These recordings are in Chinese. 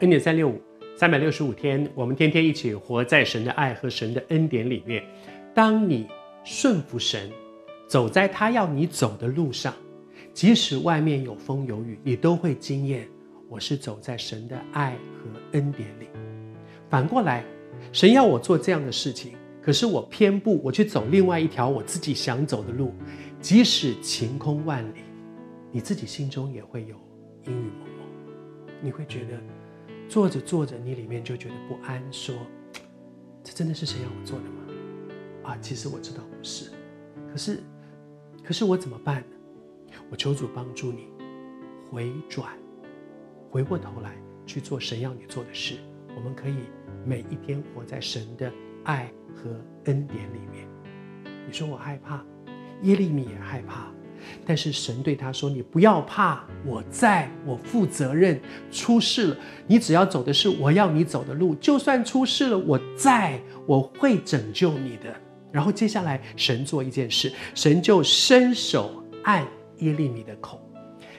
恩典三六五，三百六十五天，我们天天一起活在神的爱和神的恩典里面。当你顺服神，走在他要你走的路上，即使外面有风有雨，你都会经验我是走在神的爱和恩典里。反过来，神要我做这样的事情，可是我偏不，我去走另外一条我自己想走的路，即使晴空万里，你自己心中也会有阴雨蒙蒙，你会觉得。做着做着，你里面就觉得不安，说：“这真的是神要我做的吗？”啊，其实我知道不是，可是，可是我怎么办呢？我求主帮助你回转，回过头来去做神要你做的事。我们可以每一天活在神的爱和恩典里面。你说我害怕，耶利米也害怕。但是神对他说：“你不要怕，我在，我负责任。出事了，你只要走的是我要你走的路。就算出事了，我在，我会拯救你的。”然后接下来，神做一件事，神就伸手按耶利米的口。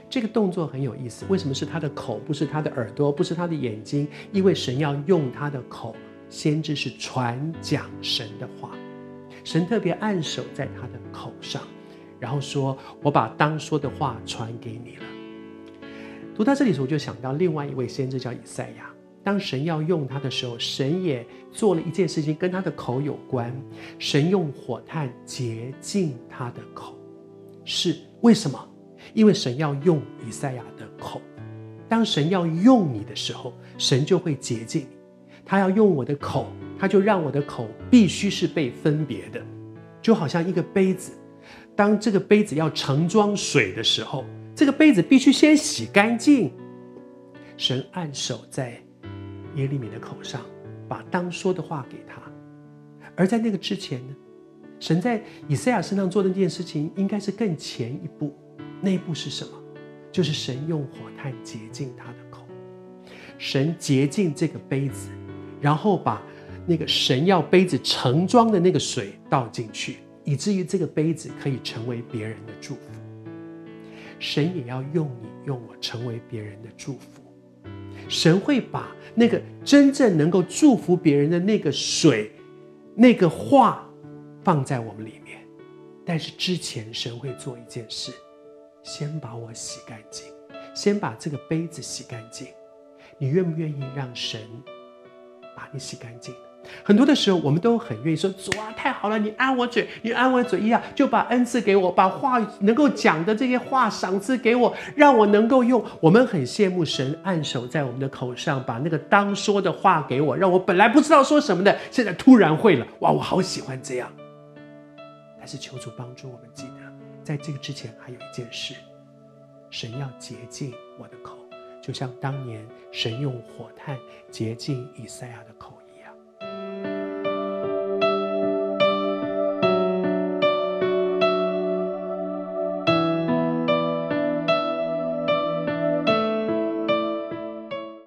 这个动作很有意思。为什么是他的口，不是他的耳朵，不是他的眼睛？因为神要用他的口，先知是传讲神的话，神特别按手在他的口上。然后说：“我把当说的话传给你了。”读到这里的时候，我就想到另外一位先知叫以赛亚。当神要用他的时候，神也做了一件事情，跟他的口有关。神用火炭洁净他的口，是为什么？因为神要用以赛亚的口。当神要用你的时候，神就会洁净你。他要用我的口，他就让我的口必须是被分别的，就好像一个杯子。当这个杯子要盛装水的时候，这个杯子必须先洗干净。神按手在耶利米的口上，把当说的话给他。而在那个之前呢，神在以赛亚身上做的那件事情，应该是更前一步。那一步是什么？就是神用火炭洁净他的口。神洁净这个杯子，然后把那个神要杯子盛装的那个水倒进去。以至于这个杯子可以成为别人的祝福，神也要用你用我成为别人的祝福。神会把那个真正能够祝福别人的那个水、那个话放在我们里面，但是之前神会做一件事，先把我洗干净，先把这个杯子洗干净。你愿不愿意让神把你洗干净？很多的时候，我们都很愿意说：“主啊，太好了，你安我嘴，你安我嘴一样，就把恩赐给我，把话能够讲的这些话赏赐给我，让我能够用。”我们很羡慕神按手在我们的口上，把那个当说的话给我，让我本来不知道说什么的，现在突然会了。哇，我好喜欢这样。但是求主帮助我们记得，在这个之前还有一件事，神要洁净我的口，就像当年神用火炭洁净以赛亚的口。